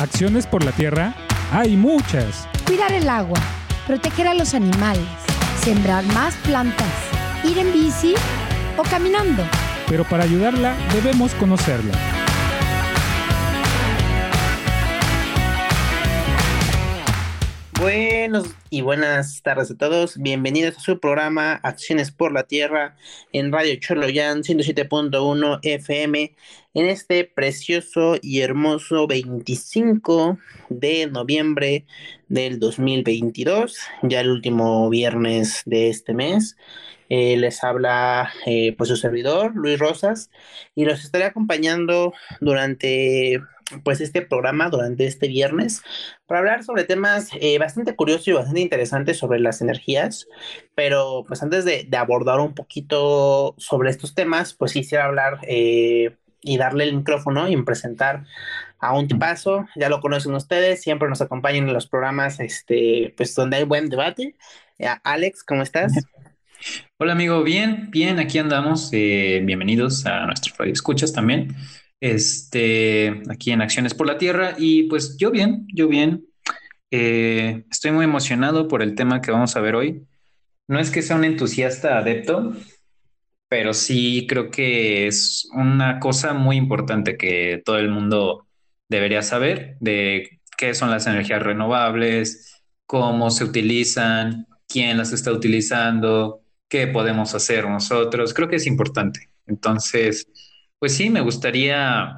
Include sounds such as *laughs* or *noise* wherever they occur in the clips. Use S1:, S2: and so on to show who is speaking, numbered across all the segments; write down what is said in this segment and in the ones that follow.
S1: Acciones por la tierra hay muchas.
S2: Cuidar el agua, proteger a los animales, sembrar más plantas, ir en bici o caminando.
S1: Pero para ayudarla debemos conocerla.
S3: Buenos y buenas tardes a todos. Bienvenidos a su programa Acciones por la Tierra en Radio Choloyan 107.1 FM en este precioso y hermoso 25 de noviembre del 2022, ya el último viernes de este mes. Eh, les habla eh, pues su servidor, Luis Rosas, y los estaré acompañando durante pues este programa durante este viernes para hablar sobre temas eh, bastante curiosos y bastante interesantes sobre las energías. Pero pues antes de, abordar un poquito sobre estos temas, pues quisiera hablar eh, y darle el micrófono y presentar a un tipazo, ya lo conocen ustedes, siempre nos acompañan en los programas este, pues donde hay buen debate. Eh, Alex, ¿cómo estás?
S4: Hola amigo, bien, bien, aquí andamos. bienvenidos a nuestros radio escuchas también este, aquí en Acciones por la Tierra. Y pues yo bien, yo bien. Eh, estoy muy emocionado por el tema que vamos a ver hoy. No es que sea un entusiasta adepto, pero sí creo que es una cosa muy importante que todo el mundo debería saber de qué son las energías renovables, cómo se utilizan, quién las está utilizando, qué podemos hacer nosotros. Creo que es importante. Entonces, pues sí, me gustaría,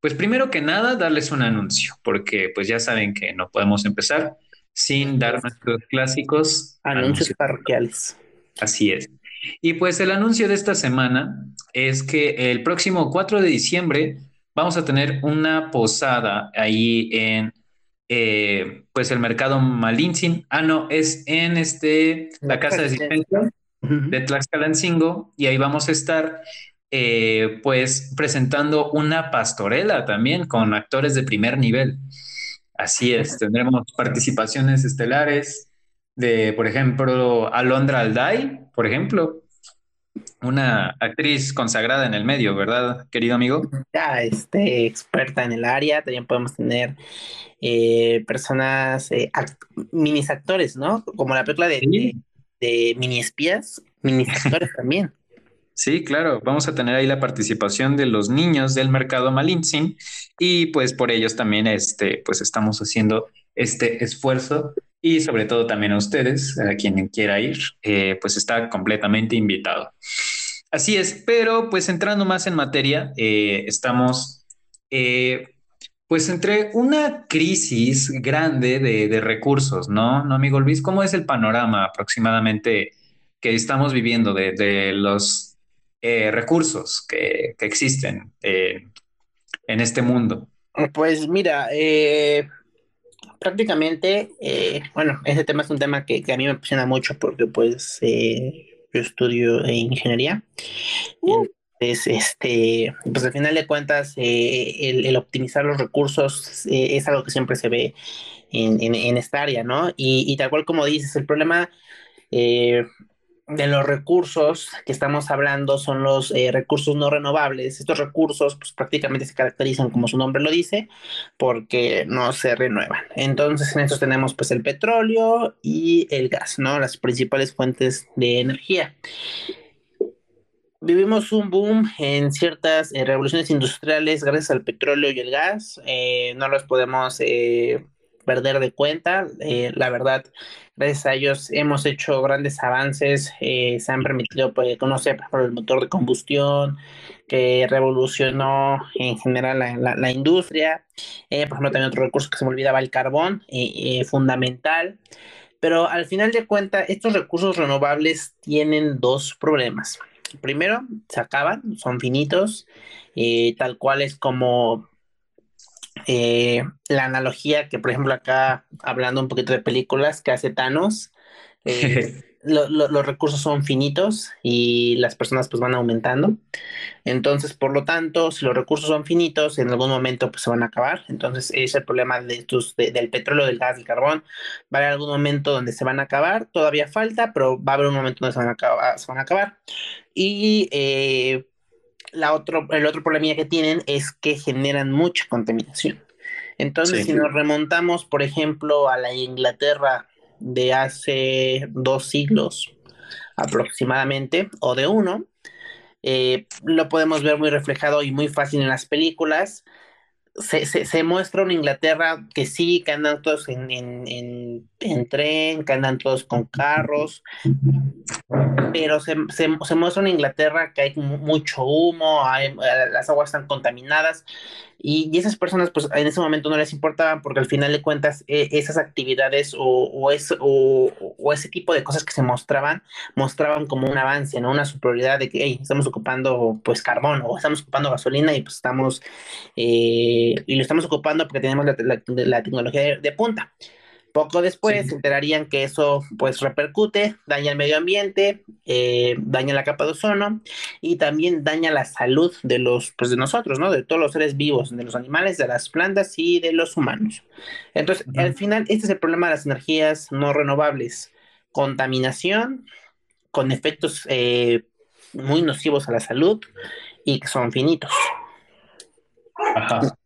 S4: pues primero que nada, darles un anuncio, porque pues ya saben que no podemos empezar sin dar nuestros clásicos
S3: anuncios, parroquiales.
S4: Así es. Y pues el anuncio de esta semana es que el próximo 4 de diciembre vamos a tener una posada ahí en eh, pues el mercado Malintzin. Ah, no, es en este la casa de dispensación de Tlaxcalancingo y ahí vamos a estar eh, pues presentando una pastorela también con actores de primer nivel. Así es, tendremos participaciones estelares de, por ejemplo, Alondra Alday, por ejemplo, una actriz consagrada en el medio, ¿verdad, querido amigo?
S3: Ya, este, experta en el área, también podemos tener eh, personas, eh, mini actores, ¿no? Como la película de, de, de mini espías, mini actores también.
S4: Sí, claro, vamos a tener ahí la participación de los niños del mercado Malintzin y pues por ellos también este, pues estamos haciendo este esfuerzo y sobre todo también a ustedes, a quien quiera ir, eh, pues está completamente invitado. Así es, pero pues entrando más en materia, eh, estamos eh, pues entre una crisis grande de, recursos, ¿no? ¿No, amigo Luis? ¿Cómo es el panorama aproximadamente que estamos viviendo de, de los eh, recursos que, existen eh, en este mundo?
S3: Pues mira, eh, prácticamente, bueno, ese tema es un tema que, a mí me apasiona mucho porque pues yo estudio ingeniería. Uh. Entonces, este, pues al final de cuentas, el, optimizar los recursos es algo que siempre se ve en, esta área, ¿no? Y, y, tal cual como dices, el problema de los recursos que estamos hablando son los eh, recursos no renovables. Estos recursos pues prácticamente se caracterizan como su nombre lo dice porque no se renuevan. Entonces en estos tenemos pues el petróleo y el gas, ¿no? Las principales fuentes de energía. Vivimos un boom en ciertas eh, revoluciones industriales gracias al petróleo y el gas. Eh, no los podemos perder de cuenta. la verdad, gracias a ellos hemos hecho grandes avances, eh, se han permitido pues, conocer por el motor de combustión que revolucionó en general la, industria, eh, por ejemplo también otro recurso que se me olvidaba, el carbón, eh, fundamental, pero al final de cuentas estos recursos renovables tienen dos problemas. Primero, se acaban, son finitos, tal cual es como eh, la analogía que, por ejemplo, acá hablando un poquito de películas que hace Thanos, eh, *laughs* los recursos son finitos y las personas pues van aumentando. Entonces, por lo tanto, si los recursos son finitos, en algún momento pues se van a acabar. Entonces, es el problema de estos, del petróleo, del gas, del carbón. Va a haber algún momento donde se van a acabar, todavía falta, pero va a haber un momento donde se van a acabar. Se van a acabar. Y eh, la otro, el otro problema que tienen es que generan mucha contaminación. Entonces, si nos remontamos, por ejemplo, a la Inglaterra de hace dos siglos aproximadamente, o de uno, eh, lo podemos ver muy reflejado y muy fácil en las películas. Se, se, muestra una Inglaterra que sí, que andan todos en, en, en, tren, que andan todos con carros, pero se, se, muestra una Inglaterra que hay mucho humo, hay, las aguas están contaminadas, y, esas personas, pues en ese momento no les importaban porque al final de cuentas e, esas actividades o, o, o, ese tipo de cosas que se mostraban, mostraban como un avance, ¿no? Una superioridad de que, estamos ocupando pues carbón o estamos ocupando gasolina y pues estamos, eh, y lo estamos ocupando porque tenemos la, la, tecnología de punta. Poco después se enterarían que eso pues repercute, daña el medio ambiente, eh, daña la capa de ozono y también daña la salud de los, pues de nosotros, ¿no? De todos los seres vivos, de los animales, de las plantas y de los humanos. Entonces, al final, este es el problema de las energías no renovables. Contaminación con efectos eh, muy nocivos a la salud y que son finitos. Ajá.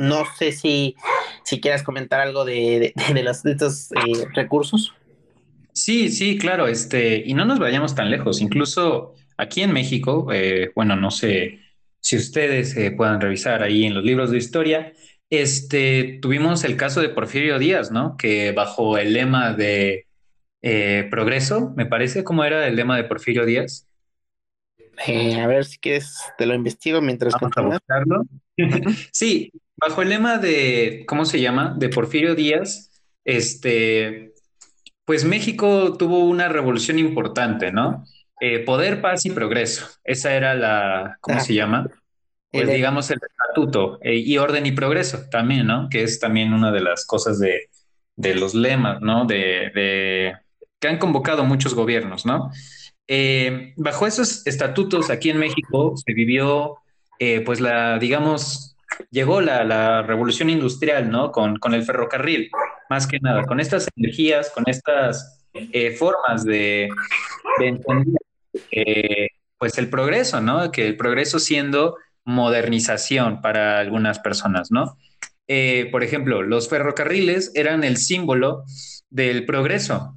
S3: No sé si, si quieras comentar algo de, *laughs* los, estos eh, recursos.
S4: Sí, sí, claro, este, y no nos vayamos tan lejos, incluso aquí en México, eh, bueno, no sé si ustedes eh, puedan revisar ahí en los libros de historia, este, tuvimos el caso de Porfirio Díaz, ¿no? Que bajo el lema de progreso, me parece, ¿cómo era el lema de Porfirio Díaz?
S3: a ver si quieres, te lo investigo mientras
S4: contamos. *laughs* sí, bajo el lema de, ¿cómo se llama? De Porfirio Díaz, este, pues México tuvo una revolución importante, ¿no? Eh, poder, paz y progreso. Esa era la, ¿cómo ah. se llama? Pues digamos el estatuto eh, y orden y progreso también, ¿no? Que es también una de las cosas de, los lemas, ¿no? De, de, que han convocado muchos gobiernos, ¿no? Eh, bajo esos estatutos aquí en México se vivió, pues la, digamos, llegó la, revolución industrial, ¿no? Con, el ferrocarril, más que nada, con estas energías, con estas eh, formas de, entender eh, pues el progreso, ¿no? Que el progreso siendo modernización para algunas personas, ¿no? Eh, por ejemplo, los ferrocarriles eran el símbolo del progreso,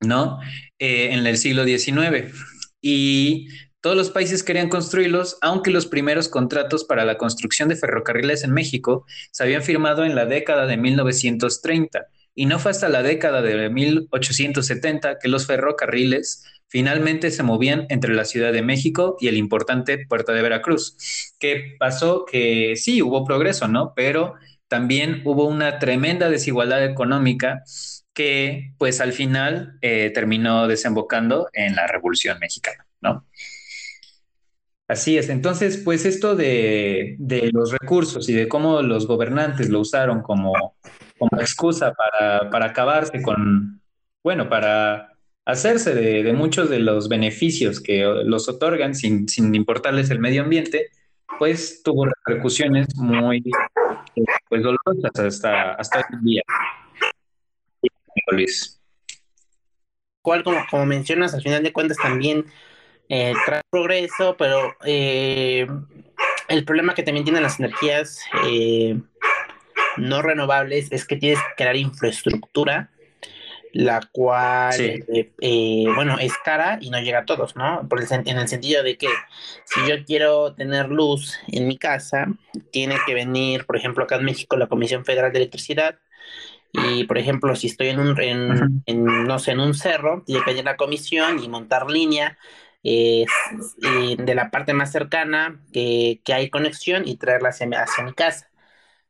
S4: ¿no? en el siglo XIX. Y todos los países querían construirlos, aunque los primeros contratos para la construcción de ferrocarriles en México se habían firmado en la década de 1930. Y no fue hasta la década de 1870 que los ferrocarriles finalmente se movían entre la Ciudad de México y el importante puerto de Veracruz. ¿Qué pasó? Que sí, hubo progreso, ¿no? Pero también hubo una tremenda desigualdad económica que pues al final eh, terminó desembocando en la Revolución Mexicana, ¿no? Así es, entonces, pues esto de, los recursos y de cómo los gobernantes lo usaron como, como excusa para, acabarse con, bueno, para hacerse de, muchos de los beneficios que los otorgan sin, importarles el medio ambiente, pues tuvo repercusiones muy pues, dolorosas hasta, hasta hoy día.
S3: Luis. Cual, como, como mencionas, al final de cuentas también eh, trae progreso, pero eh, el problema que también tienen las energías eh, no renovables es que tienes que crear infraestructura, la cual, eh, bueno, es cara y no llega a todos, ¿no? Por el, en el sentido de que si yo quiero tener luz en mi casa, tiene que venir, por ejemplo, acá en México, la Comisión Federal de Electricidad, y por ejemplo, si estoy en un, en, no sé, en un cerro, tiene que venir la comisión y montar línea eh, de la parte más cercana que, que hay conexión y traerla hacia, hacia, mi casa.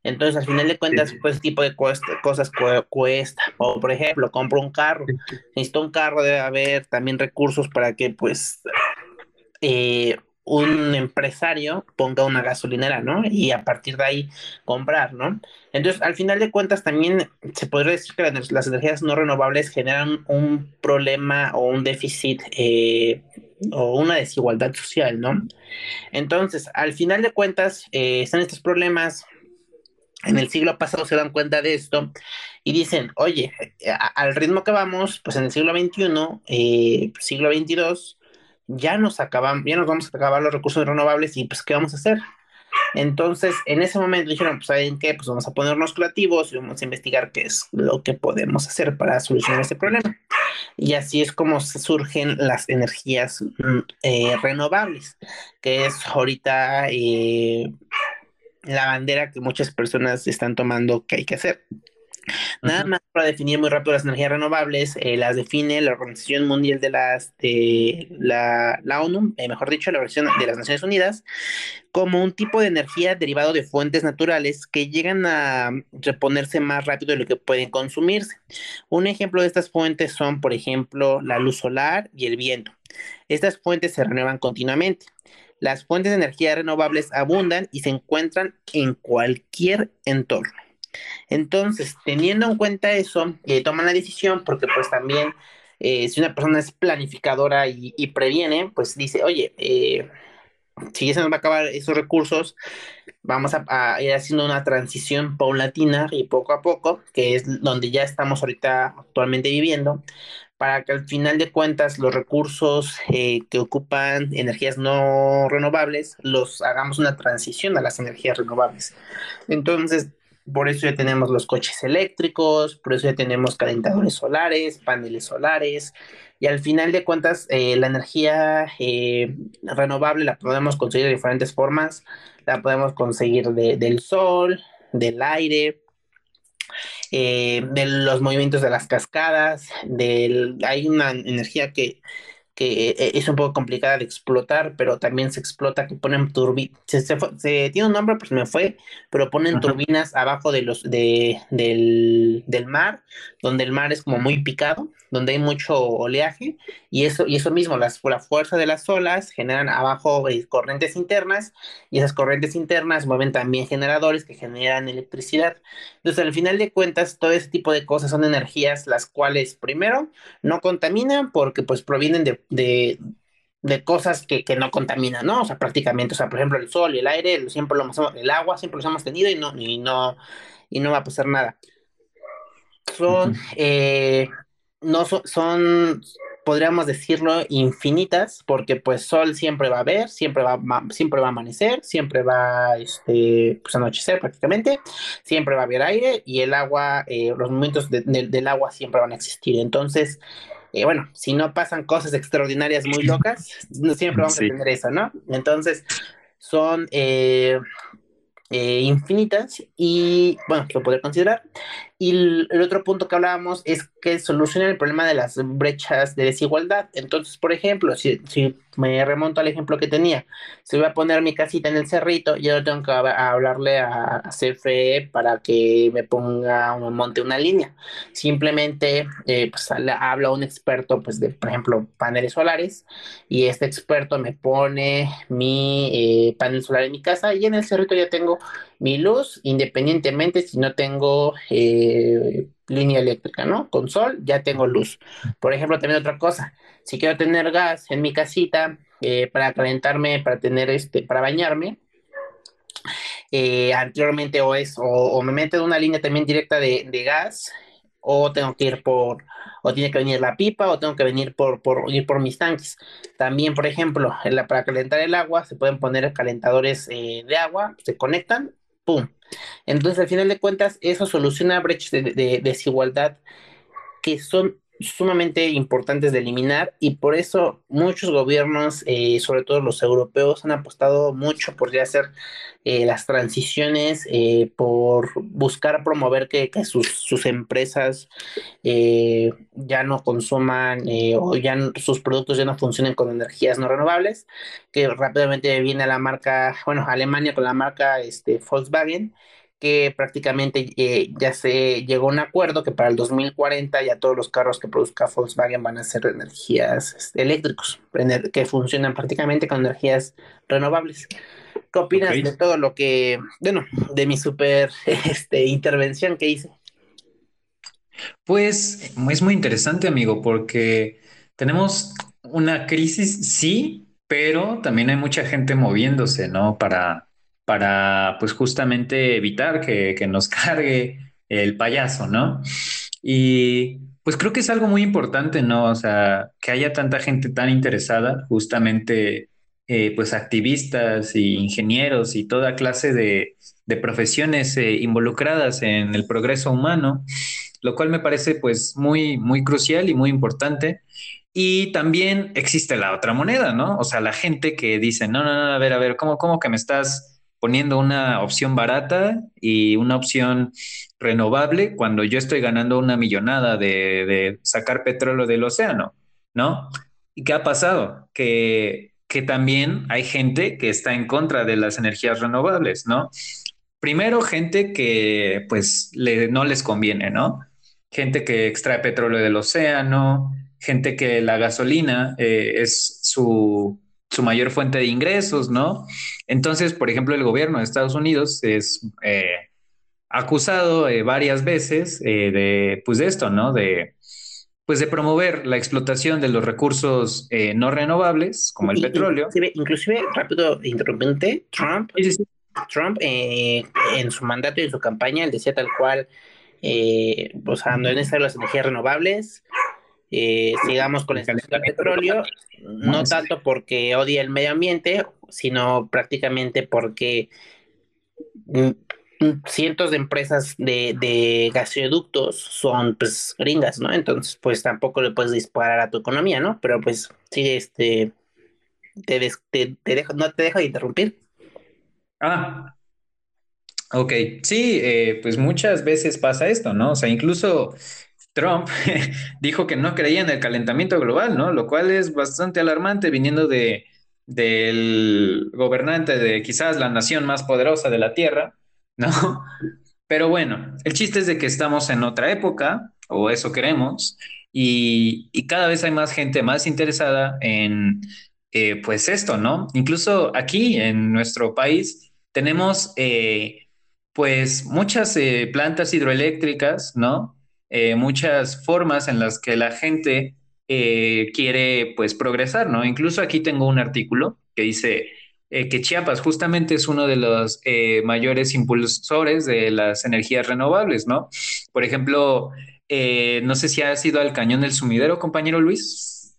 S3: Entonces, al final de cuentas, pues ese tipo de cosas cuesta. O, por ejemplo, compro un carro. *laughs* Necesito un carro, debe haber también recursos para que, pues, eh, un empresario ponga una gasolinera, ¿no? Y a partir de ahí comprar, ¿no? Entonces, al final de cuentas, también se podría decir que las energías no renovables generan un problema o un déficit eh, o una desigualdad social, ¿no? Entonces, al final de cuentas, eh, están estos problemas. En el siglo pasado se dan cuenta de esto y dicen, oye, al ritmo que vamos, pues en el siglo XXI, eh, siglo XXII, ya nos acaban, ya nos vamos a acabar los recursos renovables y pues ¿qué vamos a hacer? Entonces, en ese momento dijeron, pues, ¿saben qué? Pues vamos a ponernos creativos y vamos a investigar qué es lo que podemos hacer para solucionar este problema. Y así es como surgen las energías mm, eh, renovables, que es ahorita eh, la bandera que muchas personas están tomando que hay que hacer. Nada más para definir muy rápido las energías renovables, eh, las define la Organización Mundial de las de la, la ONU, eh, mejor dicho, la Organización de las Naciones Unidas, como un tipo de energía derivado de fuentes naturales que llegan a reponerse más rápido de lo que pueden consumirse. Un ejemplo de estas fuentes son, por ejemplo, la luz solar y el viento. Estas fuentes se renuevan continuamente. Las fuentes de energía renovables abundan y se encuentran en cualquier entorno. Entonces, teniendo en cuenta eso, eh, toman la decisión porque pues también eh, si una persona es planificadora y, previene, pues dice, oye, eh, si ya se nos va a acabar esos recursos, vamos a, ir haciendo una transición paulatina y poco a poco, que es donde ya estamos ahorita actualmente viviendo, para que al final de cuentas los recursos que ocupan energías no renovables los hagamos una transición a las energías renovables. Entonces, por eso ya tenemos los coches eléctricos, por eso ya tenemos calentadores solares, paneles solares, y al final de cuentas eh, la energía eh, renovable la podemos conseguir de diferentes formas, la podemos conseguir del sol, del aire, eh, de los movimientos de las cascadas, del, hay una energía que que eh, es un poco complicada de explotar, pero también se explota que ponen turbinas, se, tiene un nombre, pues me fue, pero ponen turbinas abajo de los, de, del, del, mar, donde el mar es como muy picado, donde hay mucho oleaje, y eso, y eso mismo, las, la fuerza de las olas generan abajo eh, corrientes internas, y esas corrientes internas mueven también generadores que generan electricidad. Entonces, al final de cuentas, todo ese tipo de cosas son energías las cuales, primero, no contaminan porque pues provienen de de, cosas que, no contaminan, ¿no? O sea, prácticamente, o sea, por ejemplo, el sol y el aire, siempre lo hemos, el agua siempre los hemos tenido y no, y no, y no va a pasar nada. Son, eh, no son, podríamos decirlo, infinitas, porque pues sol siempre va a haber, siempre va, siempre va a amanecer, siempre va este, pues, anochecer prácticamente, siempre va a haber aire y el agua, eh, los movimientos del agua siempre van a existir. Entonces, y bueno, si no pasan cosas extraordinarias muy locas, siempre vamos a tener eso, ¿no? Entonces, son eh, eh, infinitas y, bueno, lo podría considerar. Y el, otro punto que hablábamos es que soluciona el problema de las brechas de desigualdad. Entonces, por ejemplo, si, si me remonto al ejemplo que tenía, si voy a poner mi casita en el cerrito, yo no tengo que hablarle a, CFE para que me ponga o me monte una línea. Simplemente, eh, pues habla un experto, pues de, por ejemplo, paneles solares, y este experto me pone mi eh, panel solar en mi casa y en el cerrito ya tengo mi luz, independientemente si no tengo eh, línea eléctrica, ¿no? Con sol ya tengo luz. Por ejemplo, también otra cosa, si quiero tener gas en mi casita eh, para calentarme, para tener este, para bañarme, eh, anteriormente o es, o, me meten una línea también directa de, gas, o tengo que ir por, o tiene que venir la pipa, o tengo que venir por, por ir por mis tanques. También, por ejemplo, para calentar el agua, se pueden poner calentadores de agua, se conectan entonces, al final de cuentas, eso soluciona brechas de desigualdad que son sumamente importantes de eliminar y por eso muchos gobiernos, eh, sobre todo los europeos, han apostado mucho por ya hacer eh, las transiciones, eh, por buscar promover que, sus, empresas ya no consuman o ya sus productos ya no funcionen con energías no renovables, que rápidamente viene a la marca, bueno, Alemania con la marca este, Volkswagen que prácticamente eh, ya se llegó a un acuerdo que para el 2040 ya todos los carros que produzca Volkswagen van a ser energías este, eléctricos, que funcionan prácticamente con energías renovables. ¿Qué opinas de todo lo que, bueno, de mi super *laughs* este, intervención que hice?
S4: Pues es muy interesante, amigo, porque tenemos una crisis, sí, pero también hay mucha gente moviéndose, ¿no? Para, para pues justamente evitar que, nos *laughs* cargue el payaso, ¿no? Y pues creo que es algo muy importante, ¿no? O sea, que haya tanta gente tan interesada justamente eh, pues activistas y ingenieros y toda clase de, profesiones eh, involucradas en el progreso humano, lo cual me parece pues muy, muy crucial y muy importante. Y también existe la otra moneda, ¿no? O sea, la gente que dice, no, no, no, a ver, a ver, ¿cómo, cómo que me estás poniendo una opción barata y una opción renovable cuando yo estoy ganando una millonada de, sacar petróleo del océano, ¿no? ¿Y qué ha pasado? Que, que también hay gente que está en contra de las energías renovables, ¿no? Primero, gente que pues no les conviene, ¿no? Gente que extrae petróleo del océano, gente que la gasolina eh, es su, su, mayor fuente de ingresos, ¿no? Entonces, por ejemplo, el gobierno de Estados Unidos es eh, acusado eh, varias veces de, pues de esto, ¿no? De, pues de promover la explotación de los recursos eh, no renovables, como el petróleo.
S3: Inclusive, rápido, interrumpente, Trump, Trump eh, en su mandato y en su campaña, él decía tal cual, eh, o sea, no necesitan las energías renovables, eh, sigamos con extracción de petróleo, no tanto porque odia el medio ambiente, sino prácticamente porque mm, cientos de empresas de, de gasoductos son pues gringas, ¿no? Entonces, pues tampoco le puedes disparar a tu economía, ¿no? Pero pues sí, este, te, te, dejo, no te dejo de interrumpir.
S4: Ah, ok, sí, eh, pues muchas veces pasa esto, ¿no? O sea, incluso Trump *laughs* dijo que no creía en el calentamiento global, ¿no? Lo cual es bastante alarmante viniendo de del gobernante de quizás la nación más poderosa de la Tierra, ¿no? *laughs* Pero bueno, el chiste es de que estamos en otra época, o eso queremos, y, cada vez hay más gente más interesada en, eh, pues esto, ¿no? Incluso aquí en nuestro país tenemos, eh, pues, muchas eh, plantas hidroeléctricas, ¿no? Muchas formas en las que la gente quiere, pues, progresar, ¿no? Incluso aquí tengo un artículo que dice eh, que Chiapas justamente es uno de los eh, mayores impulsores de las energías renovables, ¿no? Por ejemplo, eh, no sé si ha sido al Cañón del Sumidero, compañero Luis.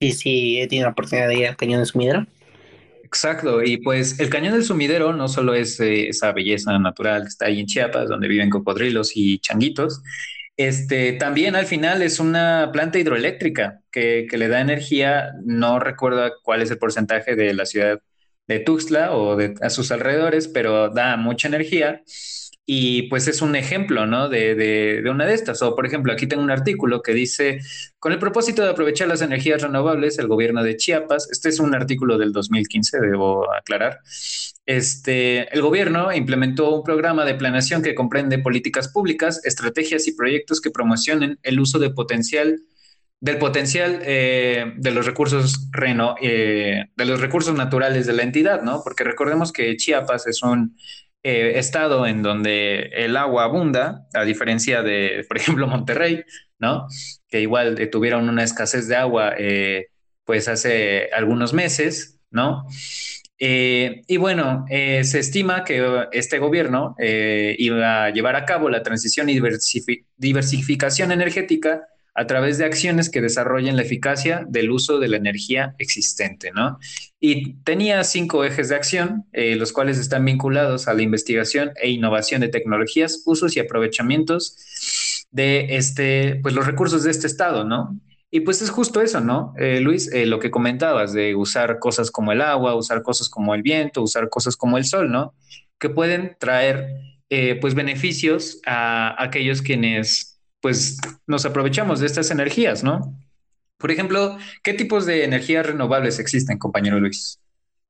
S3: Sí, sí, he tenido la oportunidad de ir al Cañón del Sumidero.
S4: Exacto, y pues el Cañón del Sumidero no solo es esa belleza natural que está ahí en Chiapas, donde viven cocodrilos y changuitos, este, también al final es una planta hidroeléctrica que, le da energía, no recuerdo cuál es el porcentaje de la ciudad de Tuxtla o de a sus alrededores, pero da mucha energía y pues es un ejemplo, ¿no? De, de, una de estas. O por ejemplo, aquí tengo un artículo que dice, con el propósito de aprovechar las energías renovables, el gobierno de Chiapas, este es un artículo del 2015, debo aclarar, este, el gobierno implementó un programa de planeación que comprende políticas públicas, estrategias y proyectos que promocionen el uso de potencial del potencial eh, de los recursos reno, eh, de los recursos naturales de la entidad, ¿no? Porque recordemos que Chiapas es un eh, estado en donde el agua abunda, a diferencia de, por ejemplo, *laughs* Monterrey, ¿no? Que igual tuvieron una escasez de agua, pues hace algunos meses, ¿no? Eh, y bueno, eh, se estima que este gobierno eh, iba a llevar a cabo la transición y diversificación energética a través de acciones que desarrollen la eficacia del uso de la energía existente, ¿no? Y tenía cinco ejes de acción, los cuales están vinculados a la investigación e innovación de tecnologías, usos y aprovechamientos de este, pues los recursos de este estado, ¿no? Y pues es justo eso, ¿no? Eh, Luis, eh, lo que comentabas de usar cosas como el agua, usar cosas como el viento, usar cosas como el sol, ¿no? Que pueden traer eh, pues beneficios a aquellos quienes pues nos aprovechamos de estas energías, ¿no? Por ejemplo, ¿qué tipos de energías renovables existen, compañero Luis?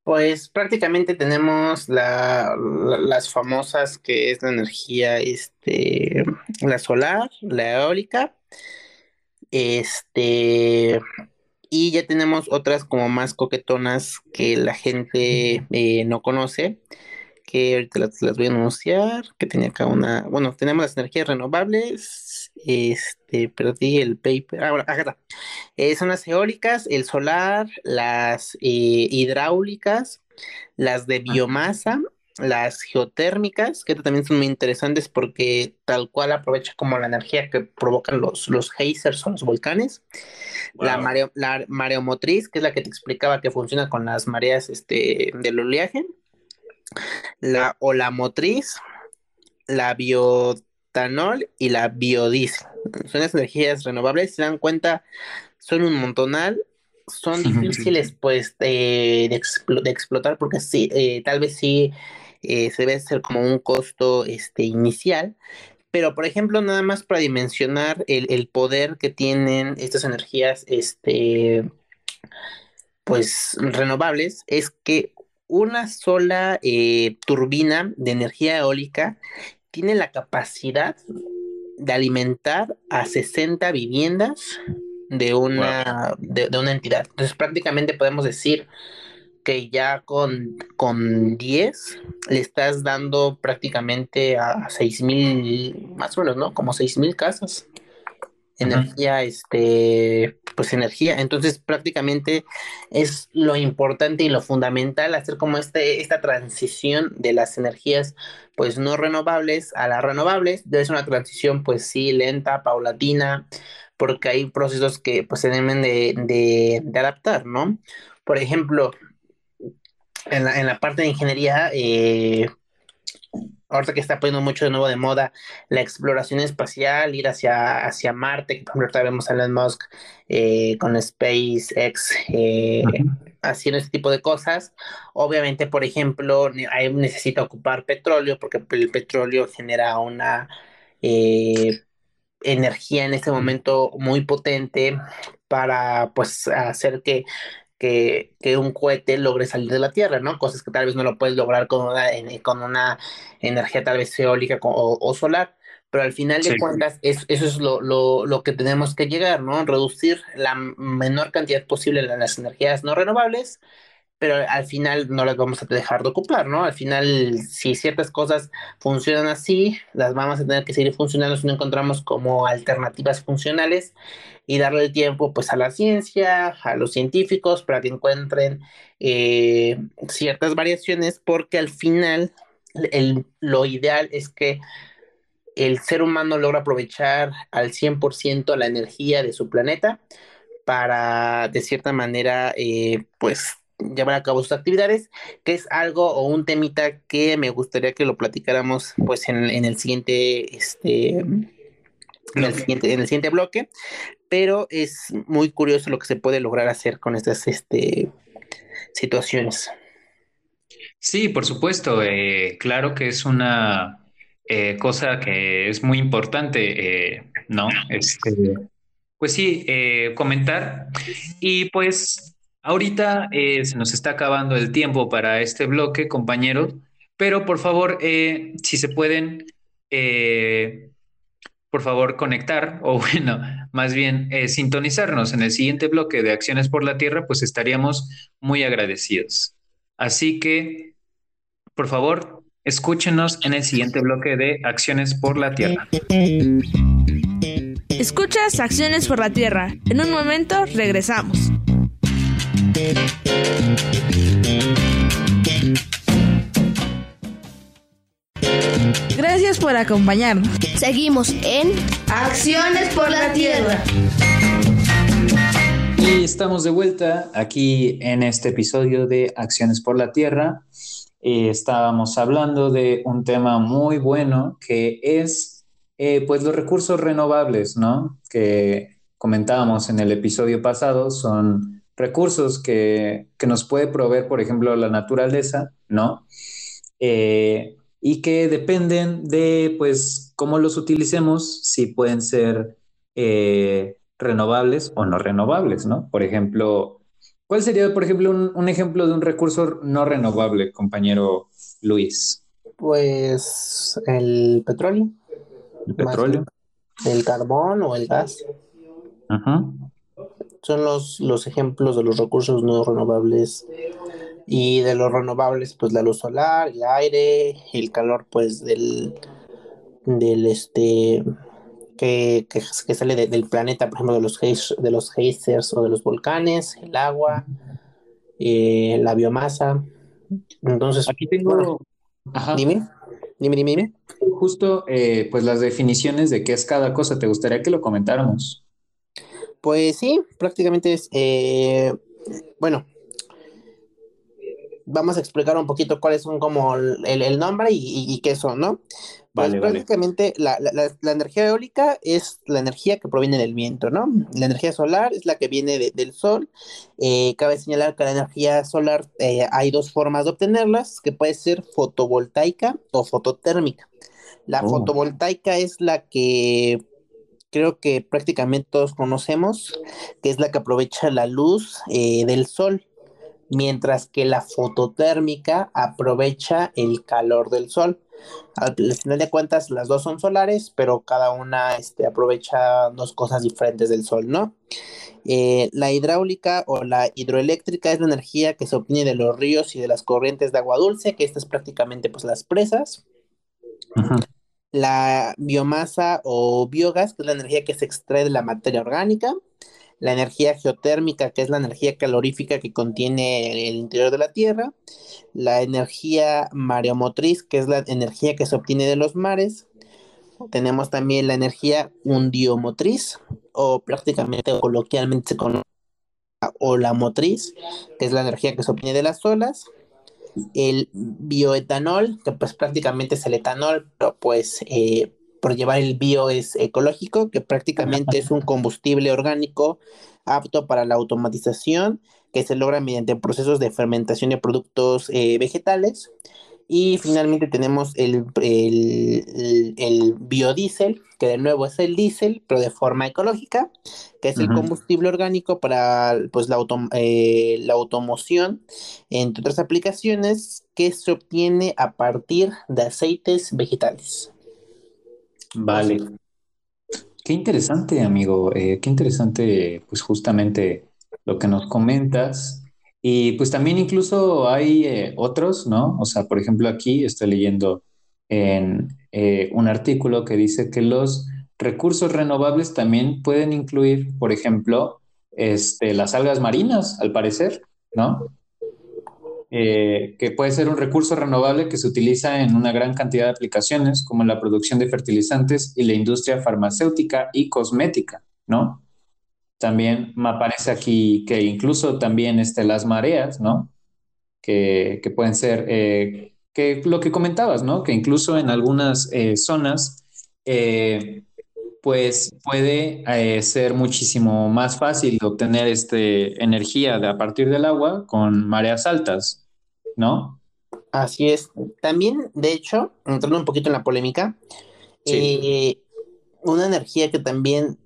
S3: Pues prácticamente tenemos las famosas que es la energía, este, la solar, la eólica, este, y ya tenemos otras como más coquetonas que la gente eh, no conoce, que ahorita las, voy a anunciar, que tenía acá una, bueno, tenemos las energías renovables, este, perdí el paper, ah, bueno, acá está. Eh, son las eólicas, el solar, las eh, hidráulicas, las de biomasa, las geotérmicas, que también son muy interesantes porque tal cual aprovecha como la energía que provocan los, los geysers o los volcanes. La, la mareomotriz, que es la que te explicaba que funciona con las mareas este, del oleaje. La motriz la biotanol y la biodiesel. Son las energías renovables, si se dan cuenta, son un montonal son difíciles pues de, explotar porque sí, eh, tal vez sí eh, se debe ser como un costo este, inicial, pero por ejemplo, nada más para dimensionar el, poder que tienen estas energías este, pues renovables, es que una sola eh, turbina de energía eólica tiene la capacidad de alimentar a 60 viviendas de una, de, una entidad. Entonces prácticamente podemos decir que ya con, con 10 le estás dando prácticamente a 6 mil, más o menos, ¿no? Como 6 mil casas. Energía, este, pues energía. Entonces prácticamente es lo importante y lo fundamental hacer como este, esta transición de las energías pues no renovables a las renovables. Debe ser una transición pues sí, lenta, paulatina, porque hay procesos que pues se deben de, adaptar, ¿no? Por ejemplo, en la, en la parte de ingeniería, eh, ahorita que está poniendo mucho de nuevo de moda la exploración espacial, ir hacia, hacia Marte, que por ejemplo ahorita vemos a Elon Musk eh, con SpaceX eh, haciendo este tipo de cosas. Obviamente, por ejemplo, ahí necesita ocupar petróleo, porque el petróleo genera una eh, energía en este momento muy potente para pues hacer que, que, un cohete logre salir de la Tierra, ¿no? Cosas que tal vez no lo puedes lograr con una, con una energía tal vez eólica o, solar, pero al final de cuentas eso es lo, lo, lo, que tenemos que llegar, ¿no? Reducir la menor cantidad posible de las energías no renovables pero al final no las vamos a dejar de ocupar, ¿no? Al final, si ciertas cosas funcionan así, las vamos a tener que seguir funcionando si no encontramos como alternativas funcionales y darle el tiempo pues a la ciencia, a los científicos para que encuentren eh, ciertas variaciones, porque al final lo ideal es que el ser humano logra aprovechar al 100% la energía de su planeta para, de cierta manera, eh, pues llevar a cabo sus actividades, que es algo o un temita que me gustaría que lo platicáramos pues en, el siguiente, este, en el siguiente, en el siguiente bloque, pero es muy curioso lo que se puede lograr hacer con estas este, situaciones.
S4: Sí, por supuesto, eh, claro que es una eh, cosa que es muy importante, eh, ¿no? Este, pues sí, comentar. Y pues Ahorita eh, se nos está acabando el tiempo para este bloque, compañeros, pero por favor, eh, si se pueden, eh, por favor, conectar o *laughs* bueno, más bien sintonizarnos en el siguiente bloque de Acciones por la Tierra, pues estaríamos muy agradecidos. Así que, por favor, escúchenos en el siguiente bloque de Acciones por la Tierra.
S5: Escuchas Acciones por la Tierra. En un momento regresamos. Gracias por acompañarnos.
S2: Seguimos en Acciones por la Tierra.
S4: Y estamos de vuelta aquí en este episodio de Acciones por la Tierra. Eh, estábamos hablando de un tema muy bueno que es eh, pues los recursos renovables, ¿no? Que comentábamos en el episodio pasado, son recursos que, nos puede proveer, por ejemplo, la naturaleza, ¿no? Eh, y que dependen de, pues, cómo los utilicemos, si pueden ser eh, renovables o no renovables, ¿no? Por ejemplo, ¿cuál sería, por ejemplo, un, ejemplo de un recurso no renovable, compañero Luis?
S3: Pues el petróleo.
S4: El petróleo.
S3: El carbón o el gas. Ajá son los, los ejemplos de los recursos no renovables y de los renovables pues la luz solar, el aire, el calor pues del, del este que, que, sale del planeta, por ejemplo de los de los geysers o de los volcanes, el agua, eh, la biomasa. Entonces,
S4: aquí tengo, Ajá.
S3: Dime, dime, dime, dime.
S4: Justo, eh, pues las definiciones de qué es cada cosa, ¿te gustaría que lo comentáramos?
S3: Pues sí, prácticamente es, eh, bueno, vamos a explicar un poquito cuáles son como el, el nombre y, y, y, qué son, ¿no? Pues
S4: Vale,
S3: prácticamente La, la, la, energía eólica es la energía que proviene del viento, ¿no? La energía solar es la que viene de, del sol. Eh, cabe señalar que la energía solar eh, hay dos formas de obtenerlas, que puede ser fotovoltaica o fototérmica. La oh. fotovoltaica es la que creo que prácticamente todos conocemos, que es la que aprovecha la luz eh, del sol mientras que la fototérmica aprovecha el calor del sol. Al final de cuentas, las dos son solares, pero cada una este, aprovecha dos cosas diferentes del sol, ¿no? Eh, la hidráulica o la hidroeléctrica es la energía que se obtiene de los ríos y de las corrientes de agua dulce, que estas prácticamente pues las presas. Ajá. La biomasa o biogás, que es la energía que se extrae de la materia orgánica la energía geotérmica, que es la energía calorífica que contiene el interior de la Tierra, la energía mareomotriz, que es la energía que se obtiene de los mares, tenemos también la energía hundiomotriz, o prácticamente o coloquialmente se conoce ola motriz, que es la energía que se obtiene de las olas, el bioetanol, que pues prácticamente es el etanol, pero pues eh, por llevar el bio es ecológico, que prácticamente es un combustible orgánico apto para la automatización, que se logra mediante procesos de fermentación de productos eh, vegetales. Y finalmente tenemos el, el, el, el, biodiesel, que de nuevo es el diésel, pero de forma ecológica, que es uh -huh. el combustible orgánico para pues, la, eh, la automoción, entre otras aplicaciones, que se obtiene a partir de aceites vegetales.
S4: Vale. Qué interesante, amigo. Eh, qué interesante, pues justamente lo que nos comentas. Y pues también incluso hay eh, otros, ¿no? O sea, por ejemplo, aquí estoy leyendo en eh, un artículo que dice que los recursos renovables también pueden incluir, por ejemplo, este, las algas marinas, al parecer, ¿no? Eh, que puede ser un recurso renovable que se utiliza en una gran cantidad de aplicaciones, como la producción de fertilizantes y la industria farmacéutica y cosmética, ¿no? También me aparece aquí que incluso también este, las mareas, ¿no? Que, que pueden ser, eh, que lo que comentabas, ¿no? Que incluso en algunas eh, zonas, eh, pues puede ser muchísimo más fácil obtener este, energía de, a partir del agua con mareas altas, ¿no?
S3: Así es. También, de hecho, entrando un poquito en la polémica, sí. Una energía que también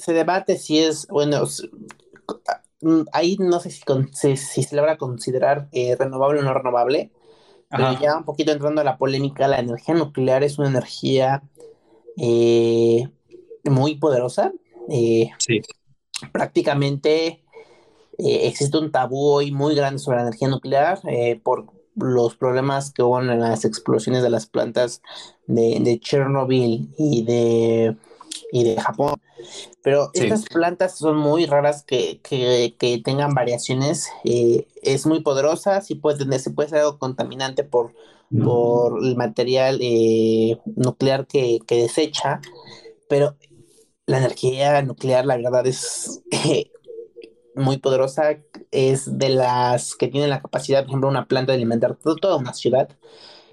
S3: se debate si es, bueno, ahí no sé si, si, si se logra considerar eh, renovable o no renovable, Ajá. pero ya un poquito entrando a la polémica, la energía nuclear es una energía eh, muy poderosa. Eh,
S4: sí.
S3: Prácticamente eh, existe un tabú hoy muy grande sobre la energía nuclear eh, por los problemas que hubo en las explosiones de las plantas de, de Chernobyl y de, y de Japón. Pero sí. estas plantas son muy raras que, que, que tengan variaciones. Eh, es muy poderosa, sí puede, tener, sí puede ser algo contaminante por, por el material eh, nuclear que, que desecha, pero la energía nuclear, la verdad, es *laughs* muy poderosa, es de las que tienen la capacidad, por ejemplo, una planta de alimentar toda una ciudad.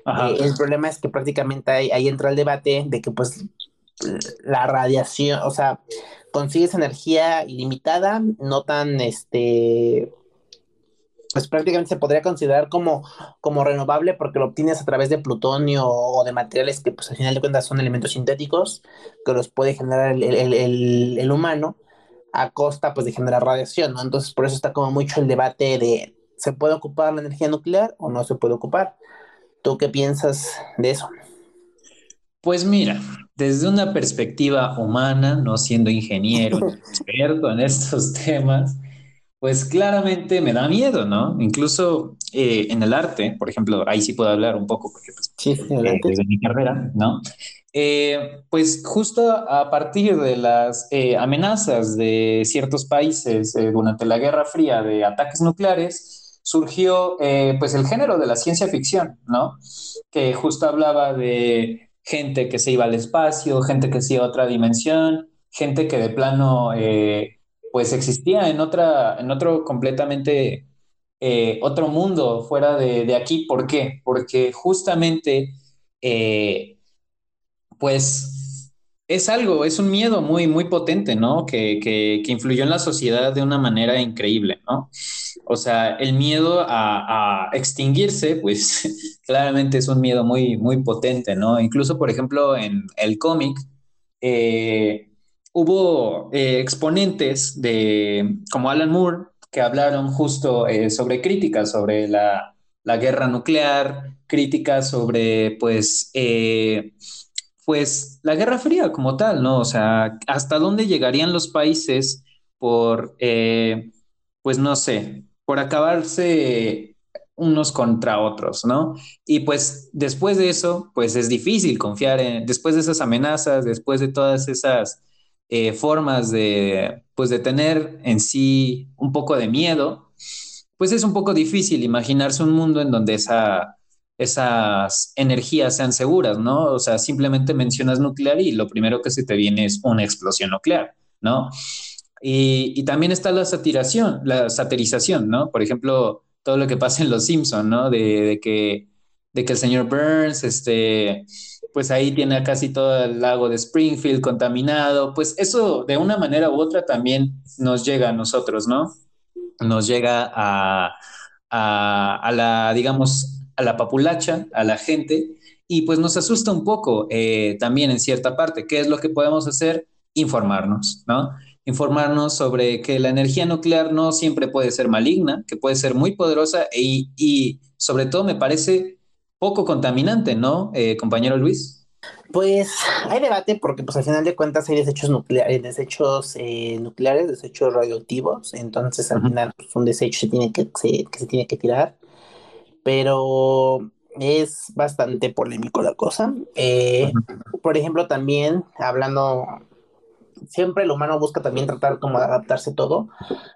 S3: Eh, el problema es que prácticamente ahí, ahí, entra el debate de que pues la radiación, o sea, consigues energía ilimitada, no tan este pues prácticamente se podría considerar como, como renovable porque lo obtienes a través de plutonio o de materiales que pues al final de cuentas son elementos sintéticos que los puede generar el, el, el, el humano a costa pues de generar radiación, ¿no? Entonces por eso está como mucho el debate de ¿se puede ocupar la energía nuclear o no se puede ocupar? ¿Tú qué piensas de eso?
S4: Pues mira, desde una perspectiva humana, no siendo ingeniero, *laughs* experto en estos temas, pues claramente me da miedo, ¿no? Incluso eh, en el arte, por ejemplo, ahí sí puedo hablar un poco porque pues,
S3: sí,
S4: eh, desde mi carrera, ¿no? Eh, pues justo a partir de las eh, amenazas de ciertos países eh, durante la Guerra Fría de ataques nucleares, surgió pues el género de la ciencia ficción, ¿no? Que justo hablaba de gente que se iba al espacio, gente que se iba a otra dimensión, gente que de plano pues existía en otra, en otro completamente otro mundo fuera de, aquí. ¿Por qué? Porque justamente pues es algo, es un miedo muy, muy potente, ¿no? Que, que, que influyó en la sociedad de una manera increíble, ¿no? O sea, el miedo a, extinguirse, pues *laughs* claramente es un miedo muy, muy potente, ¿no? Incluso, por ejemplo, en el cómic, eh, hubo eh, exponentes de, como Alan Moore, que hablaron justo eh, sobre críticas sobre la, la, guerra nuclear, críticas sobre, pues, pues, la Guerra Fría como tal, ¿no? O sea, hasta dónde llegarían los países por, pues, no sé, por acabarse unos contra otros, ¿no? Y pues después de eso, pues es difícil confiar en, después de esas amenazas, después de todas esas eh, formas de, pues de tener en sí un poco de miedo, pues es un poco difícil imaginarse un mundo en donde esa, esas energías sean seguras, ¿no? O sea, simplemente mencionas nuclear y lo primero que se te viene es una explosión nuclear, ¿no? Y, también está la satiración, la satirización, ¿no? Por ejemplo, todo lo que pasa en Los Simpson, ¿no? De, que, de que el señor Burns, este, pues ahí tiene casi todo el lago de Springfield contaminado, pues eso de una manera u otra también nos llega a nosotros, ¿no? Nos llega a, a, la, digamos, a la populacha, a la gente, y pues nos asusta un poco eh, también en cierta parte. ¿Qué es lo que podemos hacer? Informarnos, ¿no? informarnos sobre que la energía nuclear no siempre puede ser maligna, que puede ser muy poderosa e, y sobre todo me parece poco contaminante, ¿no, eh, compañero Luis?
S3: Pues hay debate porque pues al final de cuentas hay desechos nucleares, desechos eh, nucleares, desechos radioactivos, entonces al final pues, un desecho se tiene que, que se tiene que tirar, pero es bastante polémico la cosa. Eh, por ejemplo, también hablando siempre el humano busca también tratar como de adaptarse todo.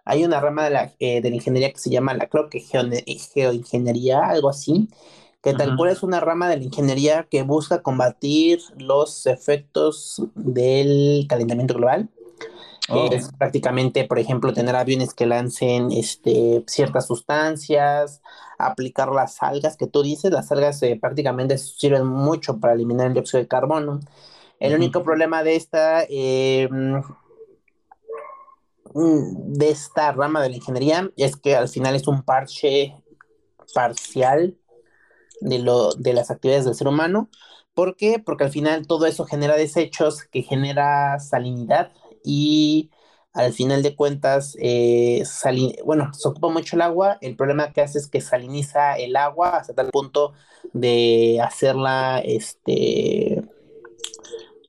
S3: Hay una rama de la, eh, de la ingeniería que se llama la, creo que geoingeniería, algo así, que tal cual es una rama de la ingeniería que busca combatir los efectos del calentamiento global. Oh. Es prácticamente, por ejemplo, tener aviones que lancen este, ciertas sustancias, aplicar las algas que tú dices. Las algas eh, prácticamente sirven mucho para eliminar el dióxido de carbono. El único problema de esta, eh, mm, de esta rama de la ingeniería es que al final es un parche parcial de, lo, de las actividades del ser humano. ¿Por qué? Porque al final todo eso genera desechos que genera salinidad y al final de cuentas, eh, bueno, se ocupa mucho el agua. El problema que hace es que saliniza el agua hasta tal punto de hacerla, este,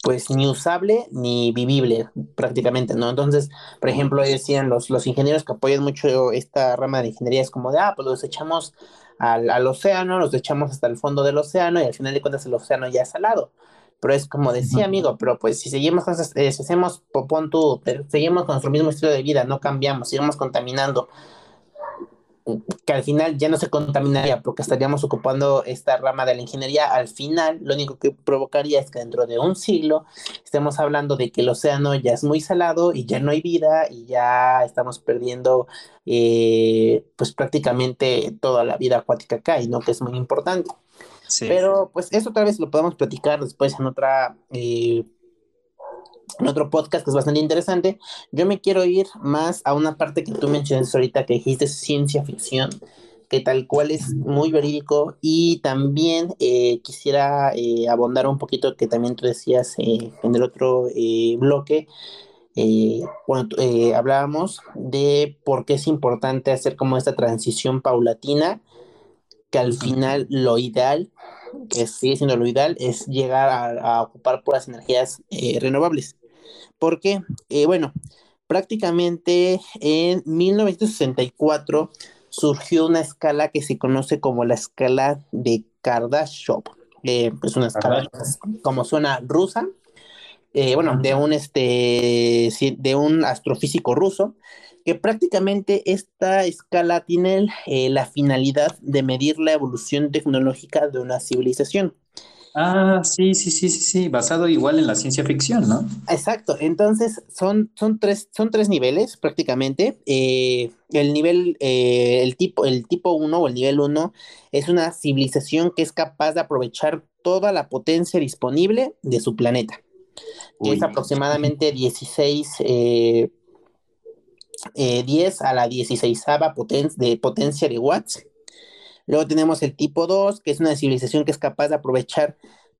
S3: pues ni usable ni vivible prácticamente, ¿no? Entonces, por ejemplo, decían los, los ingenieros que apoyan mucho esta rama de ingeniería, es como de, ah, pues los echamos al, al océano, los echamos hasta el fondo del océano y al final de cuentas el océano ya es salado. Pero es como decía, amigo, pero pues si seguimos con, eh, si hacemos, pon tú, seguimos con nuestro mismo estilo de vida, no cambiamos, seguimos contaminando, que al final ya no se contaminaría porque estaríamos ocupando esta rama de la ingeniería, al final lo único que provocaría es que dentro de un siglo estemos hablando de que el océano ya es muy salado y ya no hay vida y ya estamos perdiendo eh, pues prácticamente toda la vida acuática acá y no que es muy importante. Pero pues eso tal vez lo podemos platicar después en otra eh, en otro podcast que es bastante interesante. Yo me quiero ir más a una parte que tú mencionaste ahorita que dijiste ciencia ficción, que tal cual es muy verídico y también eh, quisiera eh, abondar un poquito que también tú decías eh, en el otro bloque. cuando hablábamos de por qué es importante hacer como esta transición paulatina, que al final lo ideal que sigue siendo lo ideal, es llegar a, a ocupar puras energías renovables. Porque, eh, bueno, prácticamente en 1964 surgió una escala que se conoce como la escala de Kardashev. Eh, es una escala como suena rusa, eh, bueno, de un, este, de un astrofísico ruso que prácticamente esta escala tiene eh, la finalidad de medir la evolución tecnológica de una civilización.
S4: Ah, sí, sí, sí, sí, sí, basado igual en la ciencia ficción, ¿no?
S3: Exacto, entonces son, son, tres, son tres niveles prácticamente. Eh, el nivel, eh, el tipo, el tipo 1 o el nivel 1 es una civilización que es capaz de aprovechar toda la potencia disponible de su planeta, que es aproximadamente 16, 10 eh, a la 16 de potencia de watts Luego tenemos el tipo 2, que es una civilización que es capaz de aprovechar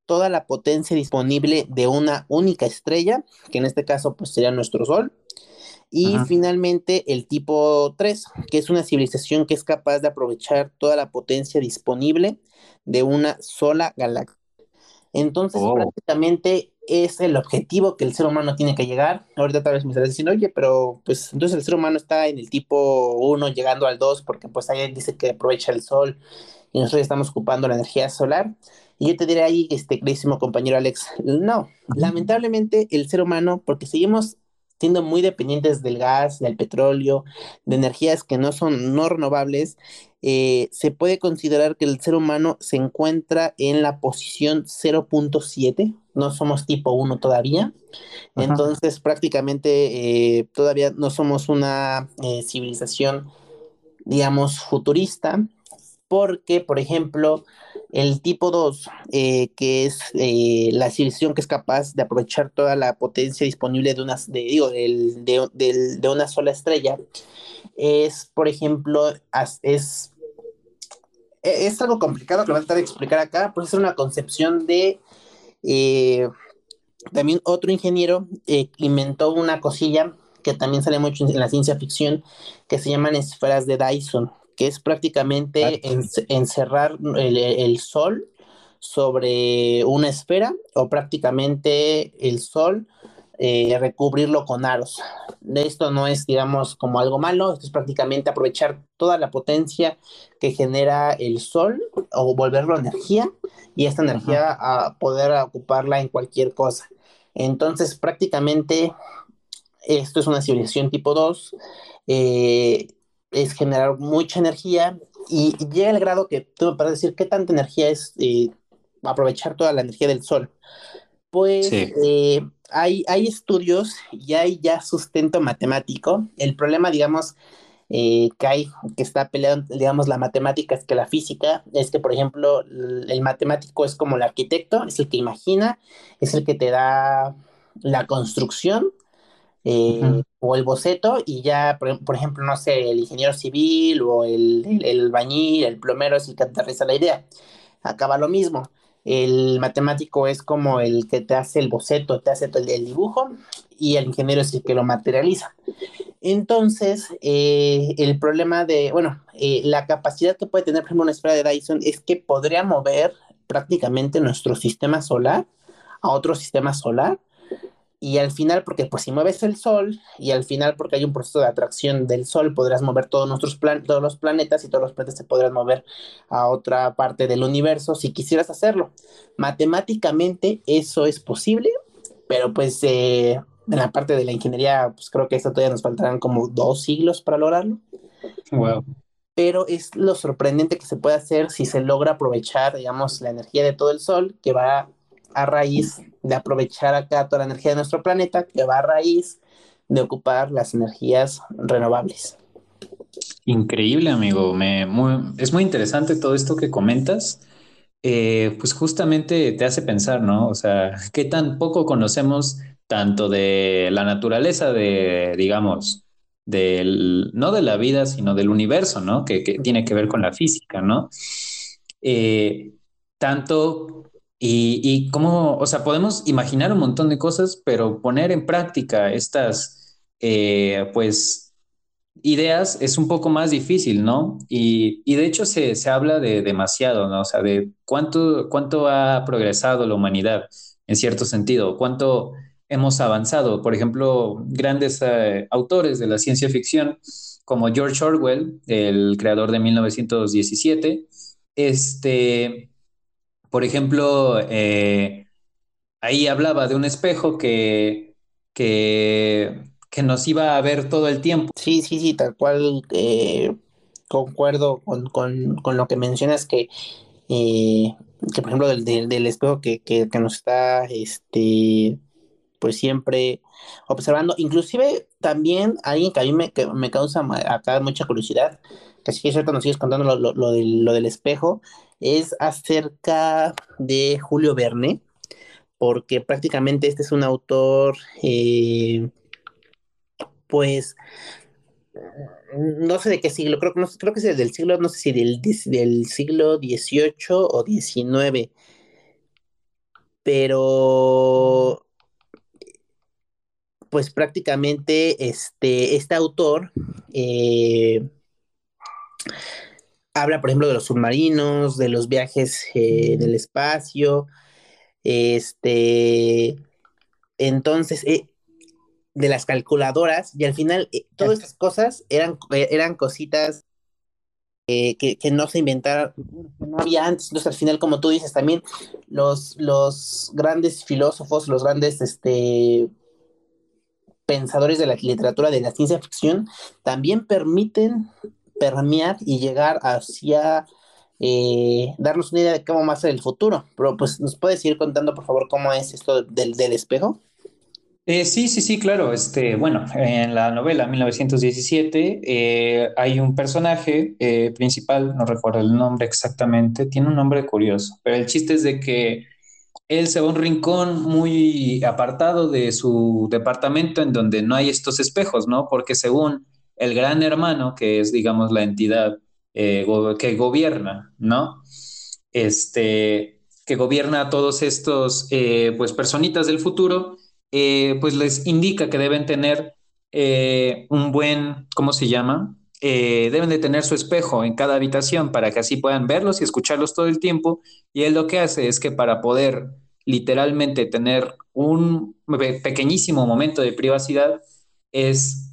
S3: toda la potencia disponible de una única estrella, que en este caso pues sería nuestro Sol. Y finalmente el tipo 3, que es una civilización que es capaz de aprovechar toda la potencia disponible de una sola galaxia. Entonces, oh. prácticamente es el objetivo que el ser humano tiene que llegar. Ahorita tal vez me estarás diciendo, oye, pero pues entonces el ser humano está en el tipo 1 llegando al 2 porque pues ahí dice que aprovecha el sol y nosotros estamos ocupando la energía solar. Y yo te diré ahí, este queridísimo compañero Alex, no, lamentablemente el ser humano, porque seguimos siendo muy dependientes del gas, del petróleo, de energías que no son no renovables, eh, se puede considerar que el ser humano se encuentra en la posición 0.7, no somos tipo 1 todavía, entonces prácticamente eh, todavía no somos una eh, civilización, digamos, futurista, porque, por ejemplo, el tipo 2, que es la civilización que es capaz de aprovechar toda la potencia disponible de una, digo, de, una sola estrella, es, por ejemplo, es e-, es algo complicado que voy a tratar de explicar acá, pues es una concepción de eh, también otro ingeniero eh, inventó una cosilla que también sale mucho en la ciencia ficción, que se llaman esferas de Dyson, que es prácticamente encerrar el, sol sobre una esfera o prácticamente el sol eh, recubrirlo con aros. Esto no es, digamos, como algo malo, esto es prácticamente aprovechar toda la potencia que genera el sol o volverlo energía y esta energía a poder ocuparla en cualquier cosa. Entonces, prácticamente, esto es una civilización tipo 2, eh, es generar mucha energía y, llega al grado que tú me puedes decir qué tanta energía es eh, aprovechar toda la energía del sol. Pues eh, hay, hay estudios y hay ya sustento matemático. El problema, digamos, eh, que hay, que está peleando, digamos, la matemática es que la física, es que, por ejemplo, el, matemático es como el arquitecto, es el que imagina, es el que te da la construcción eh, o el boceto y ya, por, ejemplo, no sé, el ingeniero civil o el, el, el bañil, el plomero es el que aterriza la idea. Acaba lo mismo el matemático es como el que te hace el boceto, te hace el, el dibujo y el ingeniero es el que lo materializa. Entonces, eh, el problema de, bueno, eh, la capacidad que puede tener, por ejemplo, una esfera de Dyson es que podría mover prácticamente nuestro sistema solar a otro sistema solar y al final, porque pues si mueves el Sol, y al final porque hay un proceso de atracción del Sol, podrás mover todos, nuestros plan todos los planetas y todos los planetas se podrán mover a otra parte del universo si quisieras hacerlo. Matemáticamente eso es posible, pero pues eh, en la parte de la ingeniería, pues creo que eso todavía nos faltarán como dos siglos para lograrlo.
S4: Wow.
S3: Pero es lo sorprendente que se puede hacer si se logra aprovechar, digamos, la energía de todo el Sol, que va a raíz de aprovechar acá toda la energía de nuestro planeta, que va a raíz de ocupar las energías renovables.
S4: Increíble, amigo. Es muy interesante todo esto que comentas. Eh, pues justamente te hace pensar, ¿no? O sea, qué tan poco conocemos tanto de la naturaleza de, digamos, del, no de la vida, sino del universo, ¿no? Que, tiene que ver con la física, ¿no? Eh, tanto y, cómo, o sea, podemos imaginar un montón de cosas, pero poner en práctica estas, eh, pues, ideas es un poco más difícil, ¿no? Y, de hecho se, habla de demasiado, ¿no? O sea, de cuánto, cuánto ha progresado la humanidad en cierto sentido, cuánto hemos avanzado. Por ejemplo, grandes eh, autores de la ciencia ficción como George Orwell, el creador de 1917, este por ejemplo, eh, ahí hablaba de un espejo que, que, que nos iba a ver todo el tiempo.
S3: Sí, sí, sí, tal cual eh, concuerdo con, con, lo que mencionas que, eh, que por ejemplo, del, del, del espejo que, que, que, nos está, este, pues siempre observando, inclusive también alguien que a mí me, que me causa acá mucha curiosidad, que si es cierto nos sigues contando lo, lo, del, lo del espejo, es acerca de Julio Verne, porque prácticamente este es un autor, eh, pues, no sé de qué siglo, creo, no, creo que es del siglo, no sé si del, del siglo XVIII o XIX, pero pues prácticamente este, este autor eh, habla, por ejemplo, de los submarinos, de los viajes eh, en el espacio, este, entonces, eh, de las calculadoras, y al final eh, todas estas cosas eran, eh, eran cositas que, que, no se inventaron, no había antes, entonces al final, como tú dices, también los, los grandes filósofos, los grandes, este, pensadores de la literatura, de la ciencia ficción, también permiten permear y llegar hacia eh, darnos una idea de cómo va a ser el futuro. Pero pues, ¿nos puedes ir contando, por favor, cómo es esto del, espejo?
S4: Eh, sí, sí, sí, claro. Este, bueno, en la novela 1917 eh, hay un personaje principal, no recuerdo el nombre exactamente, tiene un nombre curioso, pero el chiste es de que él se va a un rincón muy apartado de su departamento en donde no hay estos espejos, ¿no? Porque según el gran hermano, que es, digamos, la entidad eh, que gobierna, ¿no? Este, que gobierna a todos estos, eh, pues, personitas del futuro, eh, pues les indica que deben tener un buen, ¿cómo se llama? deben de tener su espejo en cada habitación para que así puedan verlos y escucharlos todo el tiempo. Y él lo que hace es que para poder literalmente tener un pequeñísimo momento de privacidad es,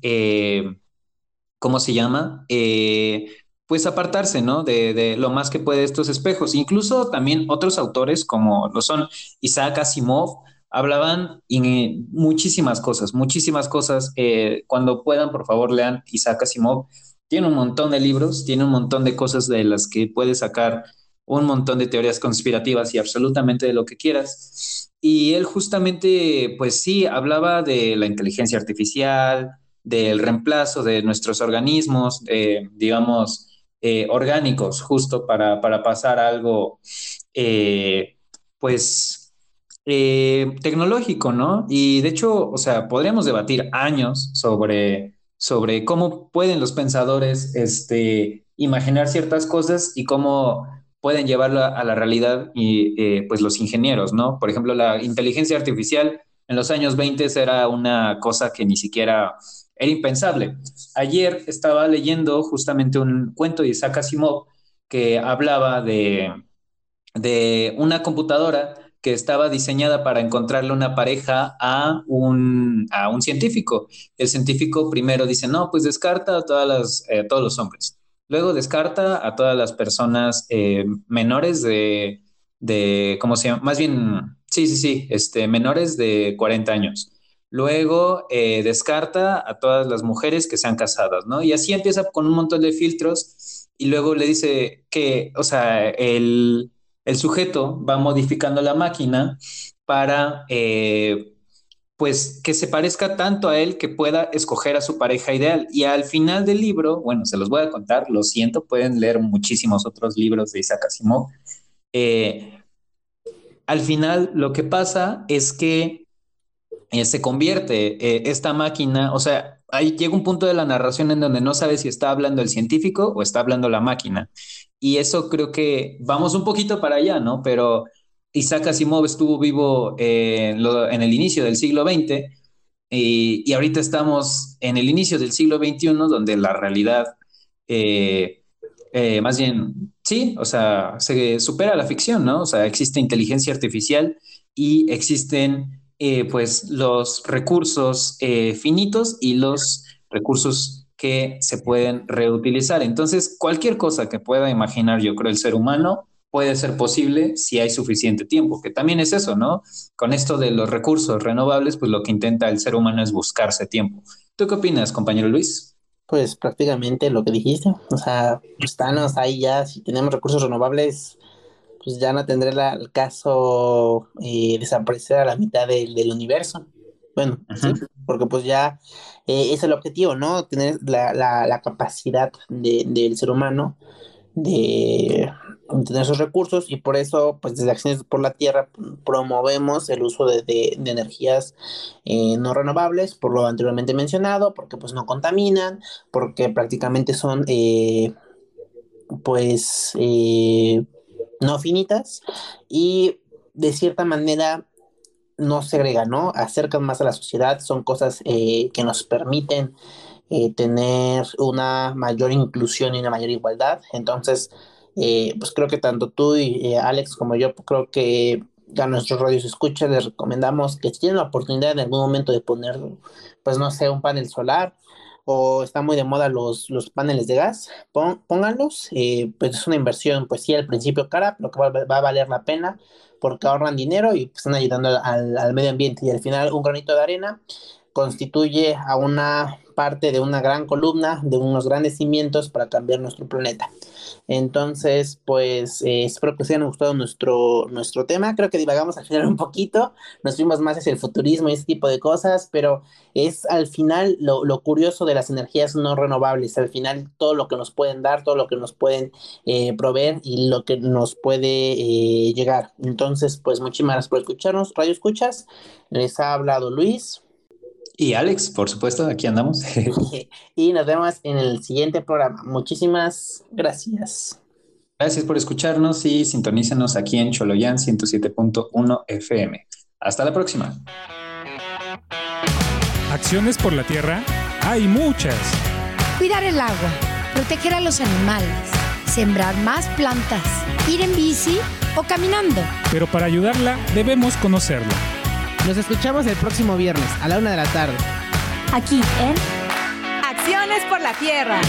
S4: ¿cómo se llama? Eh, pues apartarse, ¿no? De, lo más que puede estos espejos. Incluso también otros autores, como lo son Isaac Asimov, hablaban y muchísimas cosas, muchísimas cosas. Eh, cuando puedan, por favor, lean Isaac Asimov. Tiene un montón de libros, tiene un montón de cosas de las que puedes sacar un montón de teorías conspirativas y absolutamente de lo que quieras. Y él justamente, pues sí, hablaba de la inteligencia artificial, del reemplazo de nuestros organismos, eh, digamos, eh, orgánicos, justo para, para, pasar algo, eh, pues, tecnológico, ¿no? Y de hecho, o sea, podríamos debatir años sobre, sobre cómo pueden los pensadores este, imaginar ciertas cosas y cómo pueden llevarlo a la realidad y pues los ingenieros, ¿no? Por ejemplo, la inteligencia artificial en los años 20 era una cosa que ni siquiera era impensable. Ayer estaba leyendo justamente un cuento de Isaac Asimov que hablaba de, de una computadora que estaba diseñada para encontrarle una pareja a un, a un científico. El científico primero dice, no, pues descarta a todas las, eh, todos los hombres. Luego descarta a todas las personas eh, menores de, de, ¿cómo se llama? Más bien, sí, sí, sí, este, menores de 40 años. Luego eh, descarta a todas las mujeres que sean casadas, ¿no? Y así empieza con un montón de filtros y luego le dice que, o sea, el, el sujeto va modificando la máquina para, eh, pues, que se parezca tanto a él que pueda escoger a su pareja ideal. Y al final del libro, bueno, se los voy a contar, lo siento, pueden leer muchísimos otros libros de Isaac Asimov. Eh, al final lo que pasa es que eh, se convierte eh, esta máquina, o sea, ahí llega un punto de la narración en donde no sabes si está hablando el científico o está hablando la máquina. Y eso creo que vamos un poquito para allá, ¿no? Pero Isaac Asimov estuvo vivo eh, en el inicio del siglo XX y, y, ahorita estamos en el inicio del siglo XXI, donde la realidad, más bien, sí, o sea, se supera la ficción, ¿no? O sea, existe inteligencia artificial y existen eh, pues los recursos eh, finitos y los recursos que se pueden reutilizar. Entonces, cualquier cosa que pueda imaginar, yo creo, el ser humano puede ser posible si hay suficiente tiempo, que también es eso, ¿no? Con esto de los recursos renovables, pues lo que intenta el ser humano es buscarse tiempo. ¿Tú qué opinas, compañero Luis?
S3: Pues prácticamente lo que dijiste. O sea, estamos ahí ya, si tenemos recursos renovables, pues ya no tendré la, el caso eh, desaparecer a la mitad del, del universo. Bueno, sí, porque pues ya eh, es el objetivo, ¿no? Tener la, la, la capacidad de, del ser humano de tener esos recursos y por eso, pues desde Acciones por la Tierra promovemos el uso de, de, de energías eh, no renovables, por lo anteriormente mencionado, porque pues no contaminan, porque prácticamente son, eh, pues, eh, no finitas y de cierta manera no segregan, ¿no? Acercan más a la sociedad, son cosas eh, que nos permiten eh, tener una mayor inclusión y una mayor igualdad. Entonces, eh, pues creo que tanto tú y eh, Alex como yo, pues creo que a nuestros radios escucha les recomendamos que si tienen la oportunidad en algún momento de poner, pues no sé, un panel solar o está muy de moda los, los paneles de gas, pon, pónganlos, eh, pues es una inversión, pues sí, al principio cara, pero que va, va a valer la pena porque ahorran dinero y pues, están ayudando al, al medio ambiente. Y al final un granito de arena constituye a una parte de una gran columna, de unos grandes cimientos para cambiar nuestro planeta. Entonces, pues eh, espero que os haya gustado nuestro, nuestro tema. Creo que divagamos al final un poquito, nos fuimos más hacia el futurismo y ese tipo de cosas, pero es al final lo, lo curioso de las energías no renovables. Al final, todo lo que nos pueden dar, todo lo que nos pueden eh, proveer y lo que nos puede eh, llegar. Entonces, pues muchísimas gracias por escucharnos. Radio Escuchas, les ha hablado Luis.
S4: Y Alex, por supuesto, aquí andamos. *laughs* *laughs*
S3: y nos vemos en el siguiente programa. Muchísimas gracias.
S4: Gracias por escucharnos y sintonízanos aquí en Choloyan 107.1 FM. Hasta la próxima.
S1: Acciones por la tierra hay muchas.
S2: Cuidar el agua, proteger a los animales, sembrar más plantas, ir en bici o caminando.
S1: Pero para ayudarla debemos conocerla.
S6: Nos escuchamos el próximo viernes a la una de la tarde.
S2: Aquí en
S5: Acciones por la Tierra.